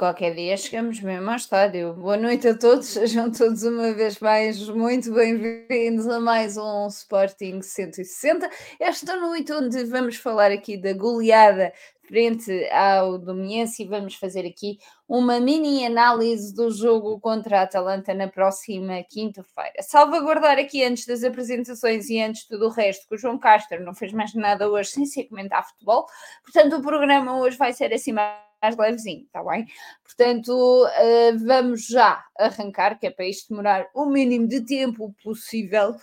Qualquer dia chegamos mesmo ao estádio. Boa noite a todos, sejam todos uma vez mais muito bem-vindos a mais um Sporting 160. Esta noite onde vamos falar aqui da goleada frente ao Domiense e vamos fazer aqui uma mini análise do jogo contra a Atalanta na próxima quinta-feira. Salvaguardar aqui antes das apresentações e antes de tudo o resto que o João Castro não fez mais nada hoje sem ser comentar futebol, portanto o programa hoje vai ser assim mais mais levezinho, está bem? Portanto, uh, vamos já arrancar, que é para isto demorar o mínimo de tempo possível.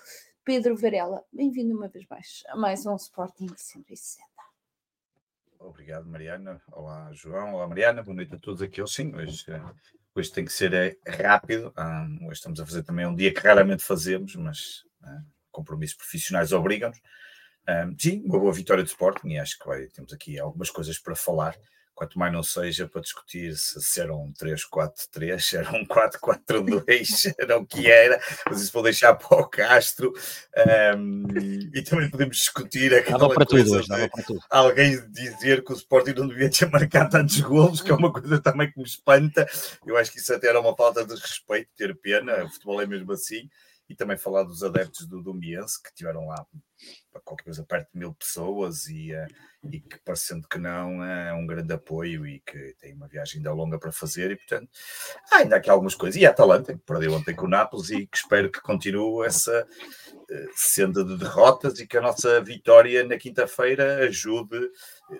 Pedro Varela, bem-vindo uma vez mais a mais um Sporting 160. Obrigado, Mariana. Olá, João. Olá, Mariana. Boa noite a todos aqui. Sim, hoje, eh, hoje tem que ser eh, rápido. Hoje estamos a fazer também um dia que raramente fazemos, mas compromissos profissionais obrigam-nos. sim, uma boa vitória de Sporting e acho que vai, temos aqui algumas coisas para falar quanto mais não seja para discutir se, se era um 3-4-3, se era um 4-4-2, era o que era, mas isso vou deixar para o Castro. Um, e também podemos discutir aquela para coisa tudo, de para tudo. alguém dizer que o Sporting não devia ter marcado tantos golos, que é uma coisa também que me espanta. Eu acho que isso até era uma falta de respeito, ter pena, o futebol é mesmo assim. E também falar dos adeptos do Domiense, que tiveram lá qualquer coisa perto de mil pessoas e, uh, e que parecendo que não é um grande apoio e que tem uma viagem ainda longa para fazer e portanto há ainda aqui algumas coisas. E a Atalanta que perdeu ontem com o Nápoles e que espero que continue essa uh, senda de derrotas e que a nossa vitória na quinta-feira ajude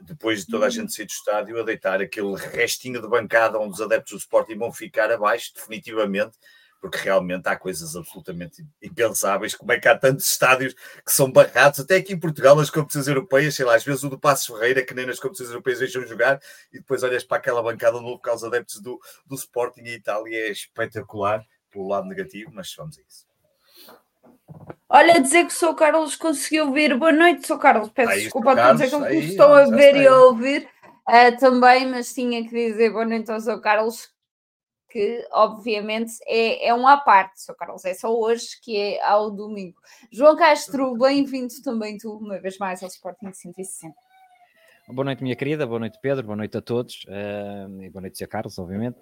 depois de toda a gente sair do estádio a deitar aquele restinho de bancada onde os adeptos do Sporting vão ficar abaixo definitivamente porque realmente há coisas absolutamente impensáveis, como é que há tantos estádios que são barrados, até aqui em Portugal, nas competições europeias, sei lá, às vezes o do Passos Ferreira, que nem nas competições europeias deixam jogar, e depois olhas para aquela bancada no local os adeptos do, do Sporting e Itália, é espetacular, pelo lado negativo, mas vamos a isso. Olha, dizer que o Sr. Carlos conseguiu vir. Boa noite, Sr. Carlos. Peço aí, desculpa a todos aqueles que estão a ver e a ouvir uh, também, mas tinha que dizer boa noite ao Sr. Carlos, que obviamente é, é um à parte, Sr. Carlos, é só hoje que é ao domingo. João Castro, bem-vindo também tu, uma vez mais, ao Sporting 160. Boa noite, minha querida, boa noite, Pedro, boa noite a todos, uh, e boa noite, Sr. Carlos, obviamente.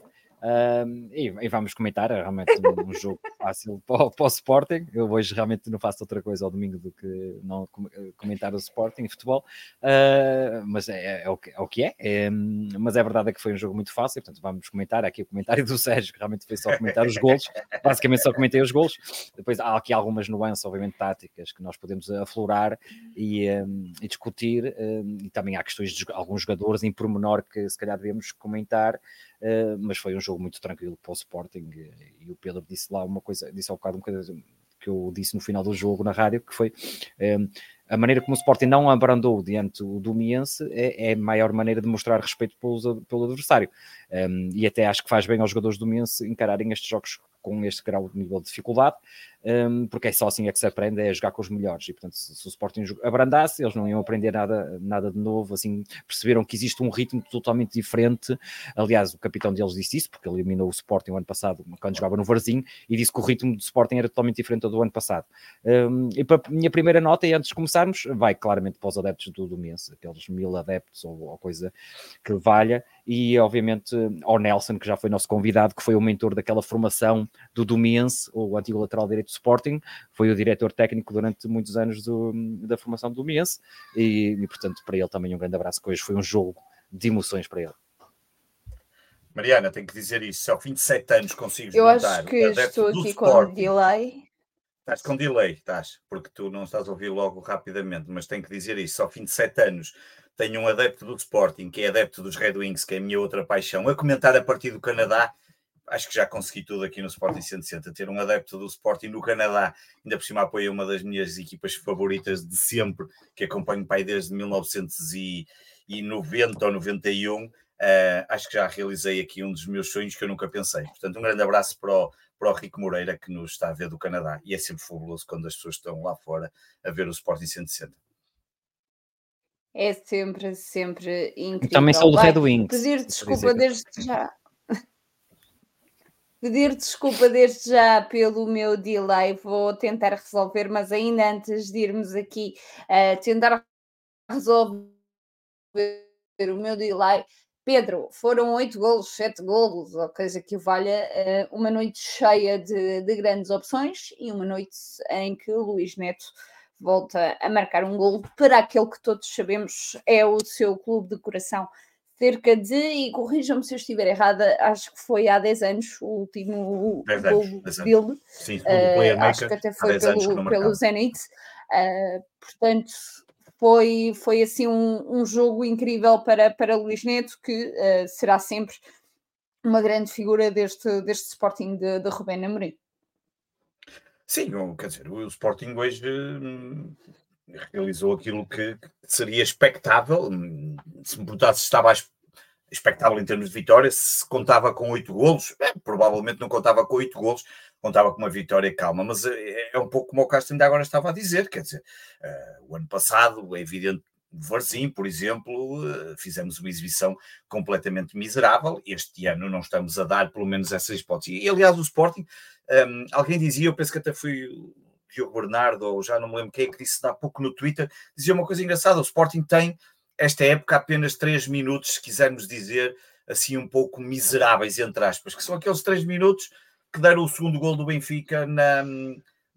E, e, vamos comentar, é realmente um, jogo fácil para, para, o Sporting. Eu hoje realmente não faço outra coisa ao domingo do que não eh, comentar o Sporting futebol, uh, mas é, é, o que, é, o que é. é. Mas é verdade que foi um jogo muito fácil, portanto vamos comentar aqui o comentário do Sérgio, que realmente foi só comentar os golos. Basicamente só comentei os golos. Depois há aqui algumas nuances, obviamente, táticas que nós podemos aflorar e, um, e discutir. E também há questões de alguns jogadores em pormenor que se calhar devemos comentar. Uh, mas foi um jogo muito tranquilo para o Sporting e, o Pedro disse lá uma coisa, disse ao bocado uma coisa que eu disse no final do jogo na rádio, que foi um, eh, a maneira como o Sporting não abrandou diante do Miense é, é a maior maneira de mostrar respeito pelo, pelo adversário. Um, e até acho que faz bem aos jogadores do Miense encararem estes jogos com este grau de nível de dificuldade, um, porque é só assim é que se aprende é jogar com os melhores. E portanto, se, se, o Sporting abrandasse, eles não iam aprender nada, nada de novo. Assim, perceberam que existe um ritmo totalmente diferente. Aliás, o capitão deles disse isso, porque eliminou o Sporting o ano passado, quando jogava no Varzinho, e disse que o ritmo do Sporting era totalmente diferente do ano passado. Um, e para a minha primeira nota, e antes de começarmos, vai claramente para os adeptos do Domense, aqueles mil adeptos ou, ou coisa que valha, e obviamente ao Nelson, que já foi nosso convidado, que foi o mentor daquela formação do Domense, o antigo lateral direito Sporting, foi o diretor técnico durante muitos anos do, da formação do Miense e, e, portanto, para ele também um grande abraço, que hoje foi um jogo de emoções para ele. Mariana, tenho que dizer isso, ao fim de sete anos consigo Eu acho que estou aqui com delay. Estás com delay, estás, porque tu não estás a ouvir logo rapidamente, mas tenho que dizer isso, ao fim de sete anos tenho um adepto do Sporting, que é adepto dos Red Wings, que é a minha outra paixão, a comentar a partir do Canadá, acho que já consegui tudo aqui no Sporting 160, ter um adepto do Sporting no Canadá, ainda por cima apoia uma das minhas equipas favoritas de sempre, que acompanho pai desde 1990 ou 91, uh, eh, acho que já realizei aqui um dos meus sonhos que eu nunca pensei. Portanto, um grande abraço para o, para o Rico Moreira, que nos está a ver do Canadá, e é sempre fabuloso quando as pessoas estão lá fora a ver o Sporting 160. É sempre, sempre incrível. Também sou do Red Wings. Pedir desculpa desde já pedir desculpa desde já pelo meu delay, vou tentar resolver, mas ainda antes de irmos aqui uh, tentar resolver o meu delay, Pedro, foram oito golos, sete golos, ou coisa que valha, uh, uma noite cheia de, de, grandes opções e uma noite em que o Luís Neto volta a marcar um gol para aquele que todos sabemos é o seu clube de coração. Cerca de, e corrijam-me se eu estiver errada, acho que foi há 10 anos o último gol dele. Sim, uh, acho que até foi pelo, pelo Zenit. Uh, portanto, foi, foi assim um, um jogo incrível para, para Luís Neto, que uh, será sempre uma grande figura deste, deste Sporting de, de Rubén Amorim. Sim, quer dizer, o Sporting hoje hum, realizou aquilo que seria expectável. Se me perguntasse se estava expectável em termos de vitória, se contava com oito golos, é, provavelmente não contava com oito golos, contava com uma vitória calma, mas é, é um pouco como o Castro ainda agora estava a dizer, quer dizer, uh, o ano passado, é evidente, Varzim, por exemplo, fizemos uma exibição completamente miserável, este ano não estamos a dar pelo menos essas hipóteses. E aliás, o Sporting, um, ehm, alguém dizia, eu penso que até foi Diogo Bernardo, ou já não me lembro quem é que disse há pouco no Twitter, dizia uma coisa engraçada, o Sporting tem esta época apenas três minutos, se quisermos dizer assim um pouco miseráveis, entre aspas, que são aqueles três minutos que deram o segundo gol do Benfica na,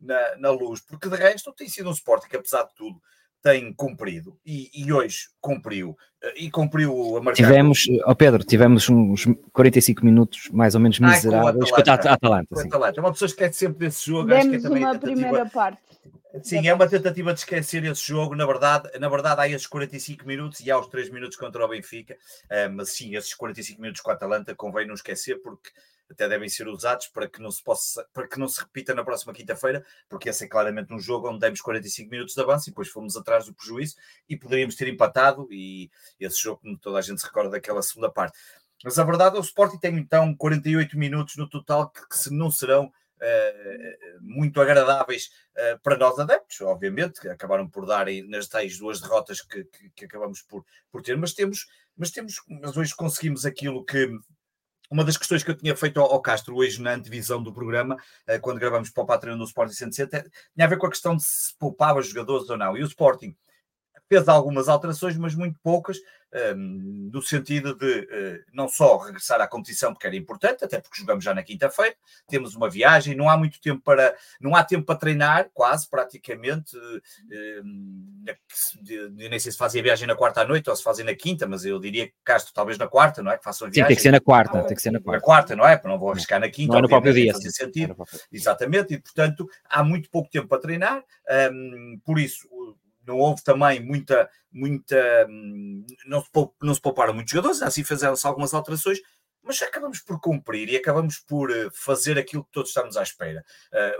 na, na luz, porque de resto tem sido um Sporting apesar de tudo, tem cumprido e, e, hoje cumpriu e cumpriu a marcar. Tivemos, ó oh Pedro, tivemos uns 45 minutos mais ou menos miseráveis com a Atalanta. Atalanta, com Atalanta. Uma pessoa esquece sempre desse jogo. Demos acho que é também uma primeira parte. Sim, é uma tentativa de esquecer esse jogo. Na verdade, na verdade, há esses 45 minutos e há os 3 minutos contra o Benfica. Uh, mas sim, esses 45 minutos com a Atalanta convém não esquecer, porque até devem ser usados para que não se possa, para que não se repita na próxima quinta-feira, porque esse é claramente um jogo onde demos 45 minutos de avanço e depois fomos atrás do prejuízo e poderíamos ter empatado e esse jogo, como toda a gente se recorda daquela segunda parte. Mas a verdade é o Sporting tem então 48 minutos no total que, que se não serão Uh, muito agradáveis uh, para nós adeptos, obviamente, que acabaram por dar nas tais duas derrotas que, que, que, acabamos por, por ter, mas temos, mas temos, mas hoje conseguimos aquilo que, uma das questões que eu tinha feito ao, Castro hoje na antevisão do programa, eh, quando gravamos para o Patreon no Sporting 107, tinha a ver com a questão de se poupava jogadores ou não. E o Sporting fez algumas alterações, mas muito poucas, um, no sentido de uh, não só regressar à competição, porque era importante, até porque jogamos já na quinta-feira, temos uma viagem, não há muito tempo para, não há tempo para treinar, quase, praticamente, na, nem sei se fazem a viagem na quarta à noite ou se fazem na quinta, mas eu diria que Castro talvez na quarta, não é? Que façam a viagem. Sim, tem que ser na quarta, tem que ser na quarta. Na quarta, não é? Não vou arriscar na quinta, não é no próprio dia. Sentido. Exatamente, e portanto há muito pouco tempo para treinar, um, por isso não houve também muita, muita, hum, não se, não se pouparam muitos jogadores, assim fizeram-se algumas alterações, mas acabamos por cumprir e acabamos por eh, fazer aquilo que todos estamos à espera. Eh,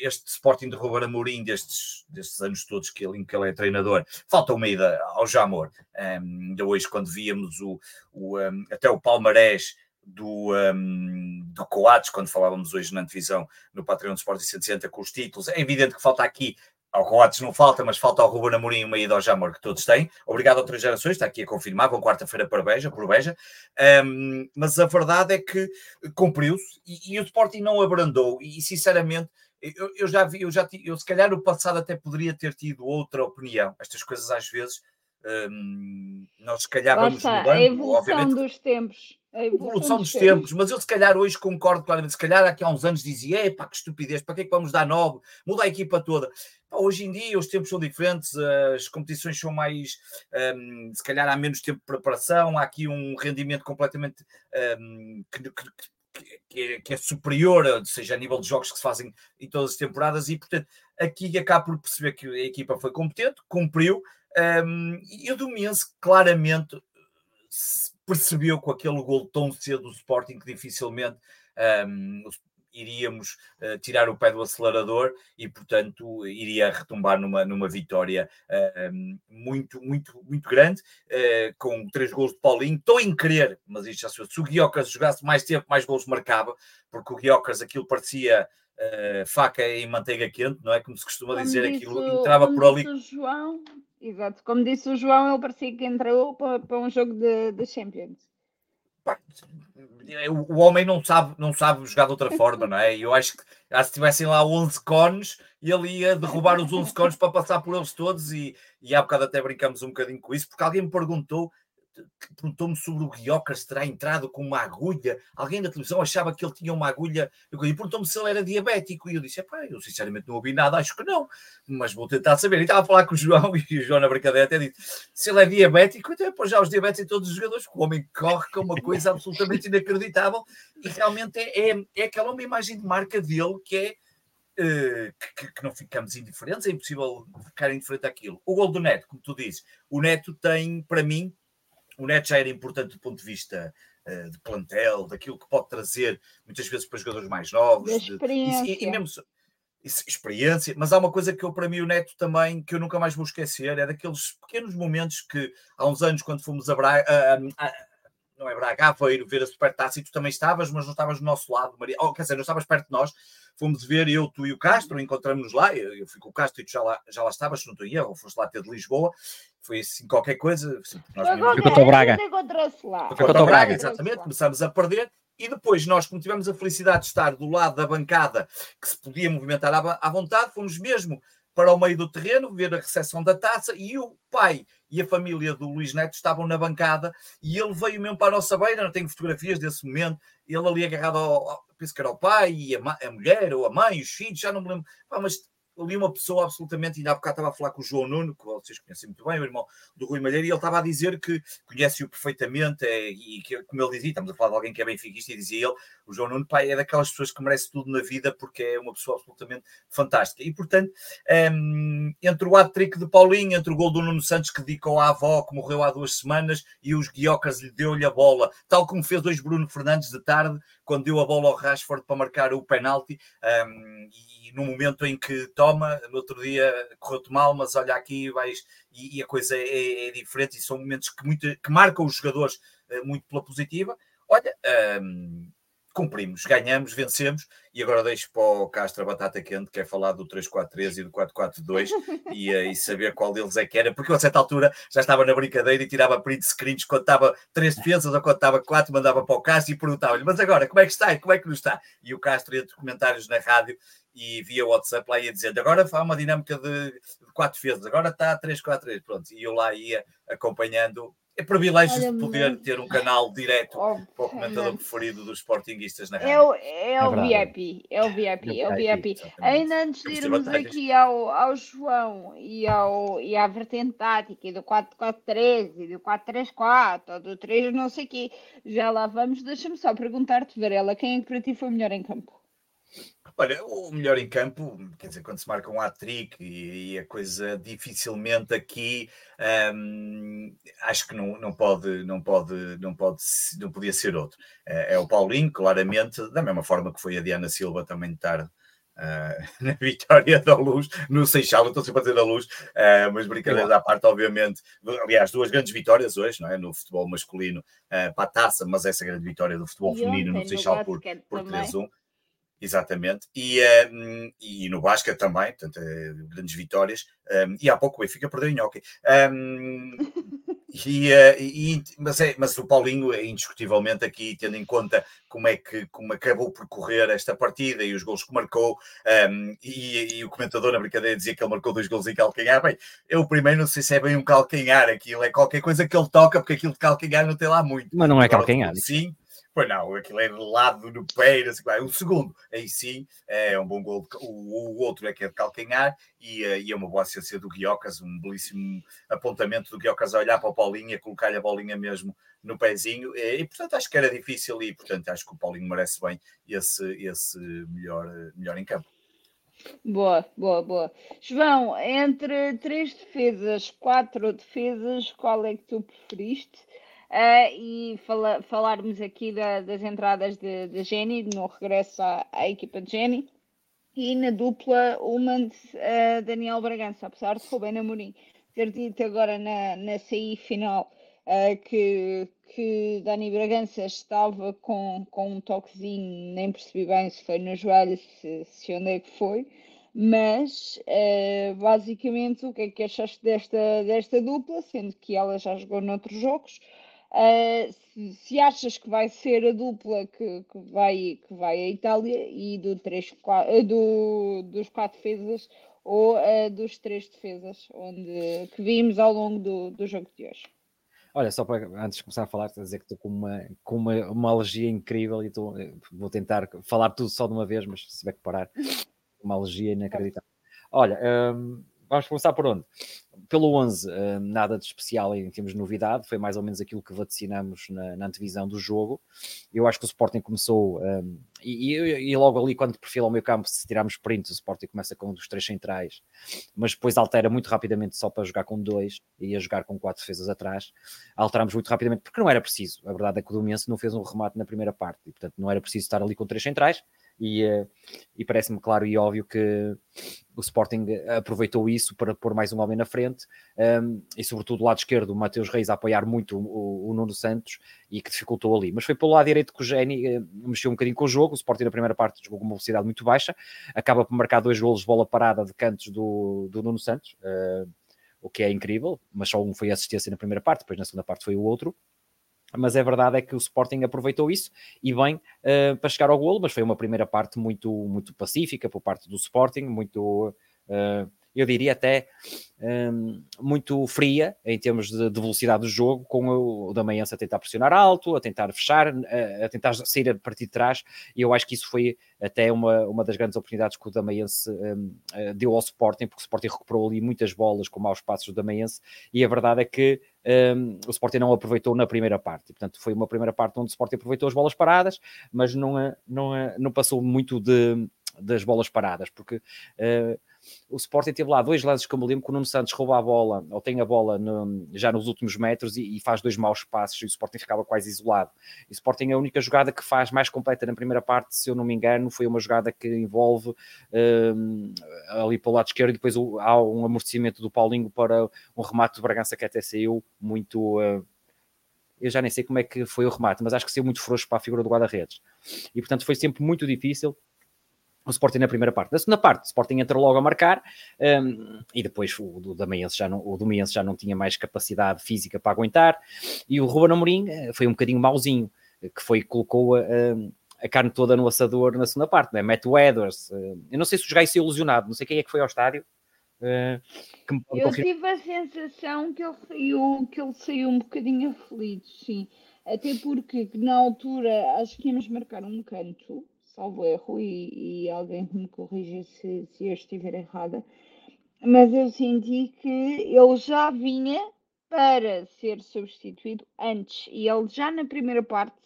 este Sporting de Ruben Amorim destes, destes anos todos que ele, que ele é treinador, falta uma ida ao Jamor. Um, ainda hoje, quando víamos o, o um, até o Palmarés do, um, do Coates, quando falávamos hoje na divisão no Patreon do Sporting 160 com os títulos, é evidente que falta aqui ao Coates não falta, mas falta ao Ruben Amorim uma ida ao Jamor que todos têm. Obrigado a outras gerações, está aqui a confirmar, vão quarta-feira para Beja, por Beja. Um, mas a verdade é que cumpriu-se e, e, o Sporting não abrandou. E sinceramente, eu, eu, já vi, eu já eu se calhar no passado até poderia ter tido outra opinião. Estas coisas às vezes um, nós se calhar vamos mudando. A evolução dos tempos. A evolução, evolução dos tempos. tempos, mas eu se calhar hoje concordo claramente. Se calhar aqui há uns anos dizia: epá, que estupidez, para que é que vamos dar nove? Muda a equipa toda. Pá, hoje em dia os tempos são diferentes, as competições são mais. Um, se calhar há menos tempo de preparação, há aqui um rendimento completamente. Um, que, que, que, é, que, é, superior, seja a nível de jogos que se fazem em todas as temporadas, e portanto aqui acabo por perceber que a equipa foi competente, cumpriu, um, e o Domiense claramente percebeu com aquele gol tão cedo do Sporting que dificilmente um, iríamos uh, tirar o pé do acelerador e, portanto, iria retumbar numa, numa vitória uh, um, muito, muito, muito grande, uh, com três gols de Paulinho. Estou em querer, mas isto já se Se o Guiocas jogasse mais tempo, mais gols marcava, porque o Guiocas aquilo parecia faca em manteiga quente, não é? Como se costuma dizer, aquilo entrava por ali. João, Exato, como disse o João, ele parecia que entrou para, para um jogo de, de Champions. O homem não sabe, não sabe jogar de outra forma, não é? Eu acho que ah, se tivessem lá 11 cones, ele ia derrubar os 11 cones para passar por eles todos. E, e há bocado até brincamos um bocadinho com isso, porque alguém me perguntou perguntou-me sobre o Guiocas terá entrado com uma agulha. Alguém da televisão achava que ele tinha uma agulha. E perguntou-me se ele era diabético. E eu disse: eu sinceramente não ouvi nada, acho que não, mas vou tentar saber. E estava a falar com o João, e o João na brincadeira até disse: se ele é diabético, então pôs já os diabetes em todos os jogadores, o homem corre com uma coisa absolutamente inacreditável. E realmente é, é, é aquela uma imagem de marca dele que é. Uh, que, que, não ficamos indiferentes, é impossível ficar indiferente àquilo. O gol do Neto, como tu dizes, o Neto tem, para mim, o Neto já era importante do ponto de vista uh, de plantel, daquilo que pode trazer muitas vezes para jogadores mais novos. De experiência. De, e, e, mesmo isso, experiência, mas há uma coisa que eu, para mim, o Neto também, que eu nunca mais vou esquecer, é daqueles pequenos momentos que há uns anos, quando fomos a Braga, a, a, não é Braga, Aveiro, ver a Supertaça, e tu também estavas, mas não estavas do nosso lado, Maria, oh, quer dizer, não estavas perto de nós, fomos ver eu, tu e o Castro, encontramos-nos lá, eu, eu fui com o Castro e tu já lá, já lá estavas, se não estou erro, ou foste lá ter de Lisboa, foi assim qualquer coisa. Assim, nós foi contra o Braga. Foi contra o Braga, exatamente, começámos a perder, e depois nós, como tivemos a felicidade de estar do lado da bancada, que se podia movimentar à, à vontade, fomos mesmo para o meio do terreno, ver a recepção da taça, e o pai e a família do Luís Neto estavam na bancada, e ele veio mesmo para a nossa beira, não tenho fotografias desse momento, ele ali agarrado ao, penso que era o pai, e a, a mulher, ou a mãe, os filhos, já não me lembro, mas ali uma pessoa absolutamente, ainda há bocado estava a falar com o João Nuno, que vocês conhecem muito bem, o irmão do Rui Malheiro, e ele estava a dizer que conhece-o perfeitamente, é, e que, como ele dizia, estamos a falar de alguém que é benfiquista, e dizia ele, o João Nuno, pai, é daquelas pessoas que merece tudo na vida, porque é uma pessoa absolutamente fantástica. E, portanto, um, entre o hat-trick de Paulinho, entre o gol do Nuno Santos, que dedicou à avó, que morreu há duas semanas, e os guiocas lhe deu-lhe a bola, tal como fez hoje Bruno Fernandes de tarde, quando deu a bola ao Rashford para marcar o penalti, um, e no momento em que toma, no outro dia correu-te mal, mas olha aqui vais, e, e a coisa é, é, diferente, e são momentos que, muito, que marcam os jogadores uh, muito pela positiva. Olha, um, cumprimos, ganhamos, vencemos e agora deixo para o Castro a batata quente, que é falar do 3-4-3 e do 4-4-2 e, eh, e, saber qual deles é que era, porque a certa altura já estava na brincadeira e tirava print screens quando estava três defesas ou quando estava quatro, mandava para o Castro e perguntava-lhe, mas agora como é que está? Como é que não está? E o Castro ia de comentários na rádio e via WhatsApp lá ia dizendo agora faz uma dinâmica de, de quatro defesas, agora está 3-4-3, pronto, e eu lá ia acompanhando é privilégio de poder ter um canal direto oh, para o comentador é preferido dos Sportingistas na rádio. É o, é o VIP, é o VIP, é o VIP. Ainda antes de irmos aqui ao, ao João e, ao, e à vertente tática e do 4-4-3 e do 4-3-4 ou do 3 não sei o quê, já lá vamos. Deixa-me só perguntar-te, Varela, quem é que para ti foi melhor em campo? Olha, o melhor em campo, quer dizer, quando se marca um hat-trick e, e, a coisa dificilmente aqui, hum, acho que não, não pode, não pode, não pode, não podia ser outro. É, é, o Paulinho, claramente, da mesma forma que foi a Diana Silva também de tarde. Uh, na vitória da luz, no Seixal, estou sempre a dizer da luz, uh, mas brincadeiras à parte, obviamente. Aliás, duas grandes vitórias hoje, não é? No futebol masculino uh, para a taça, mas essa grande vitória do futebol e feminino no Seixal por, por 3-1. Exatamente, e, um, e no basquete também, portanto, eh, grandes vitórias. Um, e há pouco o Benfica perdeu em hockey. Um, e, uh, e, mas, é, mas o Paulinho é indiscutivelmente aqui, tendo em conta como é que como acabou por correr esta partida e os gols que marcou, e, e, o comentador na brincadeira dizia que ele marcou dois gols em calcanhar. Bem, eu primeiro não sei se é bem um calcanhar, aquilo é qualquer coisa que ele toca, porque aquilo de calcanhar não tem lá muito. Mas não é calcanhar. Sim. Pois não, aquilo é de lado no pé, assim, o segundo, aí sim, é um bom gol. O, o outro é que é de calcanhar e, eh, e, é uma boa assistência do Guiocas, um belíssimo apontamento do Guiocas a olhar para o Paulinho e colocar-lhe a bolinha mesmo no pezinho. E, e, portanto, acho que era difícil e, portanto, acho que o Paulinho merece bem esse, esse melhor, melhor em campo. Boa, boa, boa. João, entre três defesas, quatro defesas, qual é que tu preferiste? Uh, e fala, falarmos aqui da, das entradas de, de Jenny, no regresso à, à, equipa de Jenny, e na dupla Uman uh, Daniel Bragança, apesar de Rubén Amorim ter dito agora na, na CI final uh, que, que Dani Bragança estava com, com um toquezinho, nem percebi bem se foi no joelho, se, se onde é que foi, mas basicamente o que é que achaste desta, desta dupla, sendo que ela já jogou noutros jogos, Uh, se, se, achas que vai ser a dupla que, que, vai, que vai à Itália e do 3, 4, uh, do, dos quatro defesas ou uh, dos três defesas onde, que vimos ao longo do, do jogo de hoje. Olha, só para antes de começar a falar, dizer que estou com uma, com uma, uma alergia incrível e estou, eh, vou tentar falar tudo só de uma vez, mas se tiver que parar, uma alergia inacreditável. Olha, um, vamos começar por onde? Pelo 11, um, nada de especial em termos de novidade, foi mais ou menos aquilo que vaticinamos na, na antevisão do jogo. Eu acho que o Sporting começou, um, e, e, logo ali, quando perfila ao meio campo, se tirarmos print, o Sporting começa com um dos três centrais, mas depois altera muito rapidamente só para jogar com dois e a jogar com quatro defesas atrás. Alteramos muito rapidamente porque não era preciso. A verdade é que o Domense não fez um remate na primeira parte e, portanto, não era preciso estar ali com três centrais e, eh, e parece-me claro e óbvio que o Sporting aproveitou isso para pôr mais um homem na frente um, e sobretudo do lado esquerdo o Mateus Reis a apoiar muito o, o, Nuno Santos e que dificultou ali, mas foi pelo lado direito que o Geni uh, mexeu um bocadinho com o jogo, o Sporting na primeira parte jogou com uma velocidade muito baixa, acaba por marcar dois golos de bola parada de cantos do, do Nuno Santos uh, o que é incrível, mas só um foi assistência na primeira parte, depois na segunda parte foi o outro mas a verdade é que o Sporting aproveitou isso e bem uh, para chegar ao golo, mas foi uma primeira parte muito, muito pacífica por parte do Sporting, muito uh, eu diria até um, muito fria em termos de, de, velocidade do jogo, com o, o Damaense a tentar pressionar alto, a tentar fechar, a, a, tentar sair a partir de trás, e eu acho que isso foi até uma, uma das grandes oportunidades que o Damaense um, eh, deu ao Sporting, porque o Sporting recuperou ali muitas bolas com maus passos do Damaense, e a verdade é que um, o Sporting não aproveitou na primeira parte, portanto foi uma primeira parte onde o Sporting aproveitou as bolas paradas, mas não, não, não passou muito de, das bolas paradas, porque... Uh, o Sporting teve lá dois lances que eu me lembro que o Nuno Santos rouba a bola, ou tem a bola no, já nos últimos metros e, e, faz dois maus passos e o Sporting ficava quase isolado. E o Sporting é a única jogada que faz mais completa na primeira parte, se eu não me engano, foi uma jogada que envolve um, ali para o lado esquerdo e depois há um amortecimento do Paulinho para um remate do Bragança que até saiu muito... Uh, eu já nem sei como é que foi o remate, mas acho que saiu muito frouxo para a figura do guarda-redes. E portanto foi sempre muito difícil o Sporting na primeira parte. Na segunda parte, o Sporting entra logo a marcar um, e depois o, o Damiense já não, o Damiense já não tinha mais capacidade física para aguentar e o Ruben Amorim eh, foi um bocadinho mauzinho, que foi, colocou a, a carne toda no assador na segunda parte, né? Matt Weathers, uh, eu não sei se o jogador saiu ilusionado, não sei quem é que foi ao estádio, Uh, eu tive a sensação que ele saiu, que ele saiu um bocadinho aflito, sim. Até porque na altura acho que íamos marcar um canto salvo erro, e, e alguém me corrija se, se eu estiver errada, mas eu senti que ele já vinha para ser substituído antes, e ele já na primeira parte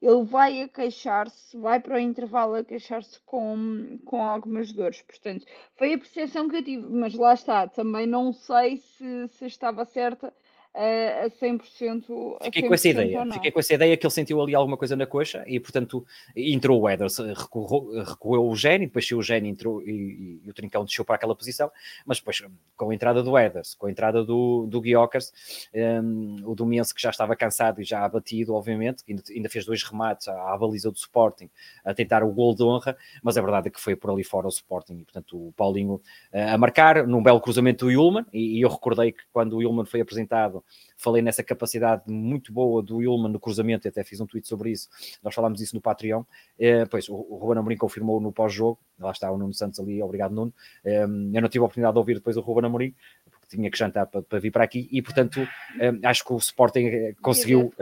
ele vai a queixar-se, vai para o intervalo a queixar-se com, com algumas dores. Portanto, foi a percepção que eu tive, mas lá está, também não sei se, se estava certa a 100%. A Fiquei com essa ideia. Fiquei com essa ideia que ele sentiu ali alguma coisa na coxa e, portanto, entrou o Eders, recuou, recuou o Gene, depois o Gene entrou e, e, o Trincão desceu para aquela posição, mas depois com a entrada do Eders, com a entrada do, do Guiocas, um, o Domense que já estava cansado e já abatido, obviamente, ainda, ainda fez dois remates à, à, baliza do Sporting a tentar o gol de honra, mas a verdade é que foi por ali fora o Sporting e, portanto, o Paulinho uh, a marcar num belo cruzamento do Ilman e, e eu recordei que quando o Ilman foi apresentado falei nessa capacidade muito boa do Ilman no cruzamento, e até fiz um tweet sobre isso, nós falámos disso no Patreon, é, pois o, o Ruben Amorim confirmou no pós-jogo, lá está o Nuno Santos ali, obrigado Nuno, é, eu não tive a oportunidade de ouvir depois o Ruben Amorim, porque tinha que jantar para, para vir para aqui, e portanto é, acho que o Sporting conseguiu...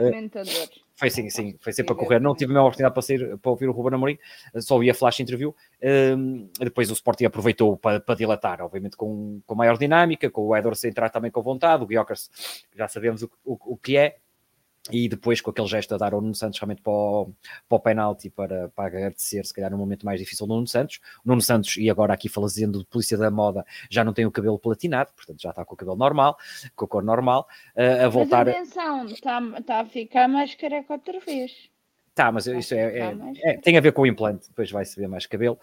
Foi sim, sim, foi sempre a correr. Não tive a mesma oportunidade para, sair, para ouvir o Ruben Amorim, só vi a flash interview. Um, depois o Sporting aproveitou para, para, dilatar, obviamente com, com maior dinâmica, com o Edwards entrar também com vontade, o Guiocas já sabemos o, o, o que é, e depois com aquele gesto a dar ao Nuno Santos realmente para o, para o penalti para, para agradecer, se calhar no momento mais difícil do Nuno Santos. O Nuno Santos, e agora aqui fazendo de polícia da moda, já não tem o cabelo platinado, portanto já está com o cabelo normal, com a cor normal, uh, a voltar... Mas atenção, está, está a ficar mais careca outra vez. Tá, mas isso é, é, é, tem a ver com o implante, depois vai-se ver mais cabelo.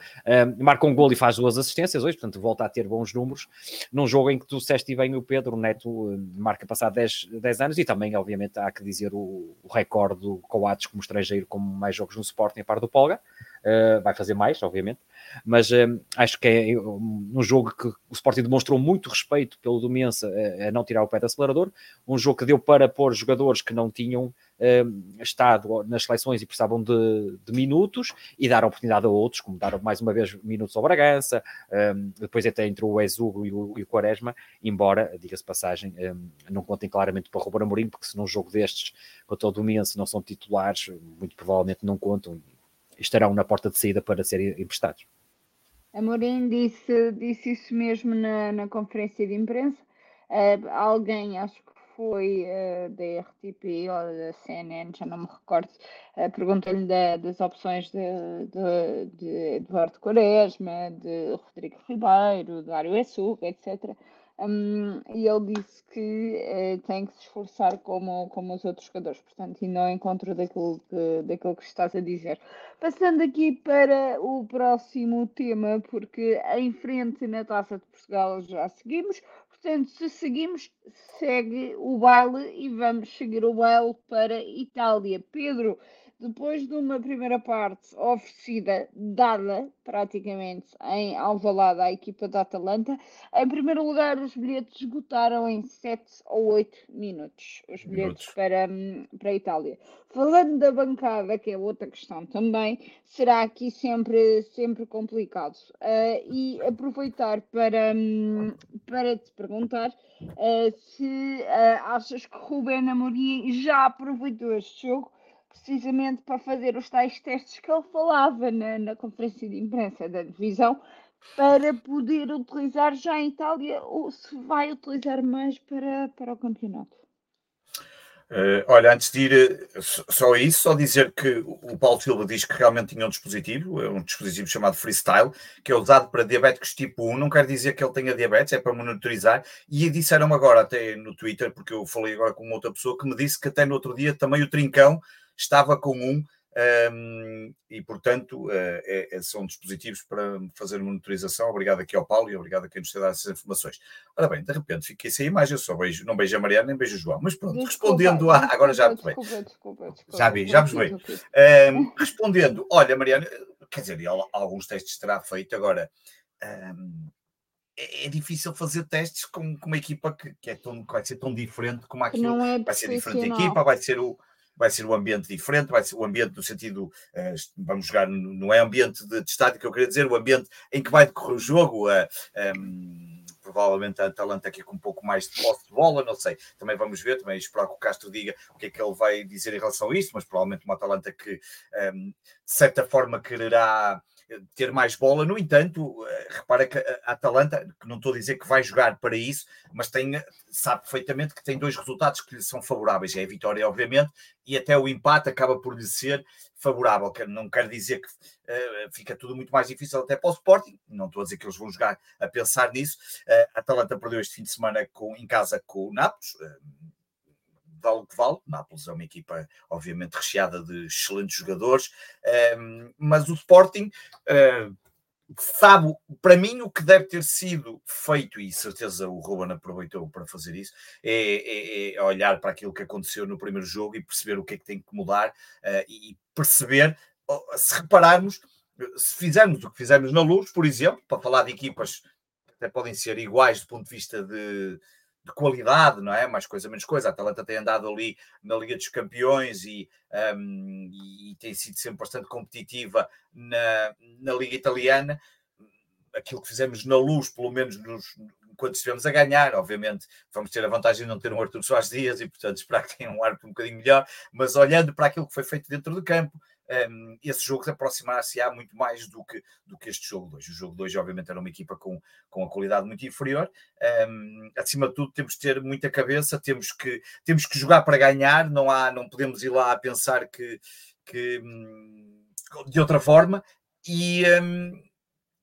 Marca um gol e faz duas assistências hoje, portanto volta a ter bons números. Num jogo em que tu disseste bem o Pedro, o Neto uh, marca passado 10, 10 anos e também, obviamente, há que dizer o, o recorde do Coates como estrangeiro com mais jogos no Sporting a par do Polga. Uh, vai fazer mais, obviamente, mas uh, acho que é um jogo que o Sporting demonstrou muito respeito pelo Domença a não tirar o pé do acelerador, um jogo que deu para pôr jogadores que não tinham estado nas seleções e precisavam de, de, minutos e dar oportunidade a outros, como dar mais uma vez minutos ao Bragança, um, depois até entrou o Ezugo e o, e o Quaresma, embora, diga-se passagem, não contem claramente para Ruben Amorim, porque se num jogo destes contra o Domense não são titulares, muito provavelmente não contam estarão na porta de saída para serem emprestados. Amorim disse, disse isso mesmo na, na conferência de imprensa. Uh, alguém, acho que foi uh, da RTP ou da CNN, já não me recordo, uh, perguntou-lhe da, das opções de, de, de, Eduardo Quaresma, de Rodrigo Ribeiro, de Dário Essuga, etc. Um, e ele disse que uh, tem que se esforçar como, como os outros jogadores, portanto, e não encontro daquilo que, daquilo que estás a dizer. Passando aqui para o próximo tema, porque em frente na Taça de Portugal já seguimos, Portanto, se seguimos, segue o baile e vamos seguir o baile para Itália. Pedro, depois de uma primeira parte oferecida, dada praticamente em Alvalade à equipa da Atalanta, em primeiro lugar os bilhetes esgotaram em 7 ou 8 minutos, os bilhetes para, hum, para a Itália. Falando da bancada, que é outra questão também, será aqui sempre, sempre complicado. Uh, e aproveitar para, um, para te perguntar uh, se uh, achas que Ruben Amorim já aproveitou este jogo precisamente para fazer os tais testes que ele falava na, na conferência de imprensa da divisão, para poder utilizar já em Itália ou se vai utilizar mais para, para o campeonato? Uh, olha, antes de ir uh, só isso, só dizer que o Paulo Silva diz que realmente tinha um dispositivo, é um dispositivo chamado Freestyle, que é usado para diabéticos tipo 1. Não quer dizer que ele tenha diabetes, é para monitorizar. E disseram agora, até no Twitter, porque eu falei agora com outra pessoa, que me disse que até no outro dia também o Trincão estava com um, um e portanto uh, é, é, são dispositivos para fazer monitorização. Obrigado aqui ao Paulo e obrigado a quem nos tem dado essas informações. Ora bem, de repente fiquei sem imagem, eu só beijo, não beijo a Mariana nem beijo o João, mas pronto, desculpa, respondendo a. Agora já me bem. Já vi, já vos bem. Um, respondendo, olha, Mariana, quer dizer, alguns testes terá feito, agora. Um, é, é, difícil fazer testes com, com uma equipa que, que, é tão, que vai ser tão diferente como aquilo. É vai ser diferente a equipa, vai ser o, vai ser um ambiente diferente, vai ser um ambiente no sentido, uh, vamos jogar, não é ambiente de, de estádio que eu queria dizer, o ambiente em que vai decorrer o jogo, uh, eh, um, ehm, provavelmente a Atalanta aqui com um pouco mais de posse de bola, não sei, também vamos ver, também esperar que o Castro diga o que é que ele vai dizer em relação a isso, mas provavelmente uma Atalanta que um, ehm, de certa forma quererá ter mais bola. No entanto, eh, repara que a Atalanta, que não estou a dizer que vai jogar para isso, mas tem, sabe perfeitamente que tem dois resultados que lhe são favoráveis. É a vitória, obviamente, e até o empate acaba por lhe ser favorável. Não quer dizer que uh, fica tudo muito mais difícil até para o Sporting. Não estou a dizer que eles vão jogar a pensar nisso. A Atalanta perdeu este fim de semana com, em casa com o Nápoles. Vale o que vale. Nápoles é uma equipa, obviamente, recheada de excelentes jogadores, um, mas o Sporting. Uh, sabe, para mim, o que deve ter sido feito, e certeza o Ruben aproveitou para fazer isso, é, é, é, olhar para aquilo que aconteceu no primeiro jogo e perceber o que é que tem que mudar uh, e perceber, se repararmos, se fizermos o que fizemos na Luz, por exemplo, para falar de equipas que até podem ser iguais do ponto de vista de, de qualidade, não é? Mais coisa, menos coisa. A Atalanta tem andado ali na Liga dos Campeões e, um, e tem sido sempre bastante competitiva na, na Liga Italiana. Aquilo que fizemos na luz, pelo menos nos, quando estivemos a ganhar, obviamente vamos ter a vantagem de não ter um Artur Soares Dias e, portanto, esperar que tenha um árbitro um bocadinho melhor, mas olhando para aquilo que foi feito dentro do campo, um, esse jogo aproximar-se-á muito mais do que, do que este jogo 2. O jogo 2, obviamente, era uma equipa com, com a qualidade muito inferior. Um, acima de tudo, temos que ter muita cabeça, temos que, temos que jogar para ganhar, não, há, não podemos ir lá a pensar que, que hum, de outra forma. E, um,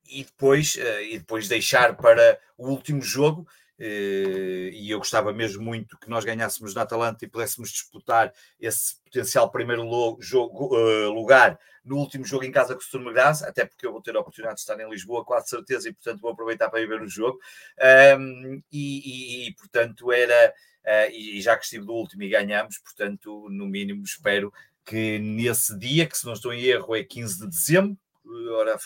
e, depois, uh, e depois deixar para o último jogo eh, e eu gostava mesmo muito que nós ganhássemos na Atalanta e pudéssemos disputar esse potencial primeiro jogo, eh, lugar no último jogo em casa com o Sturm Graz, até porque eu vou ter a oportunidade de estar em Lisboa, quase certeza, e portanto vou aproveitar para ir ver o jogo. Um, e, e, e, portanto era, uh, e já que estive do último e ganhamos, portanto, no mínimo espero que nesse dia, que se não estou em erro é 15 de dezembro, ora,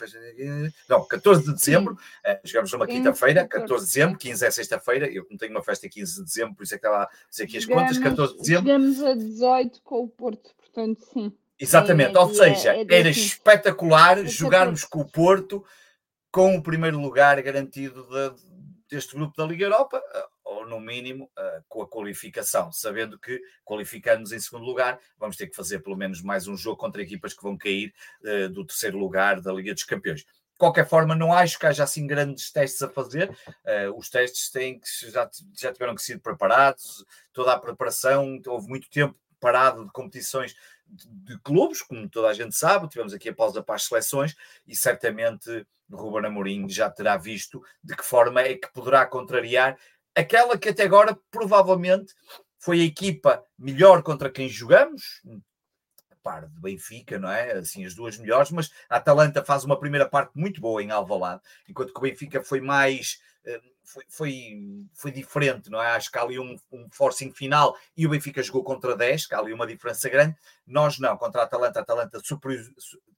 não, 14 de dezembro, uh, jogamos numa quinta-feira, 14 de dezembro, 15 é sexta-feira, eu não tenho uma festa 15 de dezembro, por isso é que estava a dizer aqui as contas, 14 de dezembro. Chegamos a 18 com o Porto, portanto, sim. Exatamente, é, ou seja, é, é era espetacular é jogarmos com o Porto com o primeiro lugar garantido de, deste grupo da Liga Europa, eh, ou no mínimo uh, com a qualificação, sabendo que qualificando-nos em segundo lugar, vamos ter que fazer pelo menos mais um jogo contra equipas que vão cair uh, do terceiro lugar da Liga dos Campeões. De qualquer forma, não acho que haja assim grandes testes a fazer. Uh, os testes têm que, já, já tiveram que ser preparados, toda a preparação, houve muito tempo parado de competições de, clubes, como toda a gente sabe, tivemos aqui a pausa para as seleções e certamente Ruben Amorim já terá visto de que forma é que poderá contrariar aquela que até agora provavelmente foi a equipa melhor contra quem jogamos, par de Benfica, não é? Assim, as duas melhores, mas a Atalanta faz uma primeira parte muito boa em Alvalade, enquanto que o Benfica foi mais foi, foi, foi diferente, não é? Acho que há ali um, um forcing final e o Benfica jogou contra 10, que há ali uma diferença grande. Nós não, contra a Atalanta, a Atalanta superior,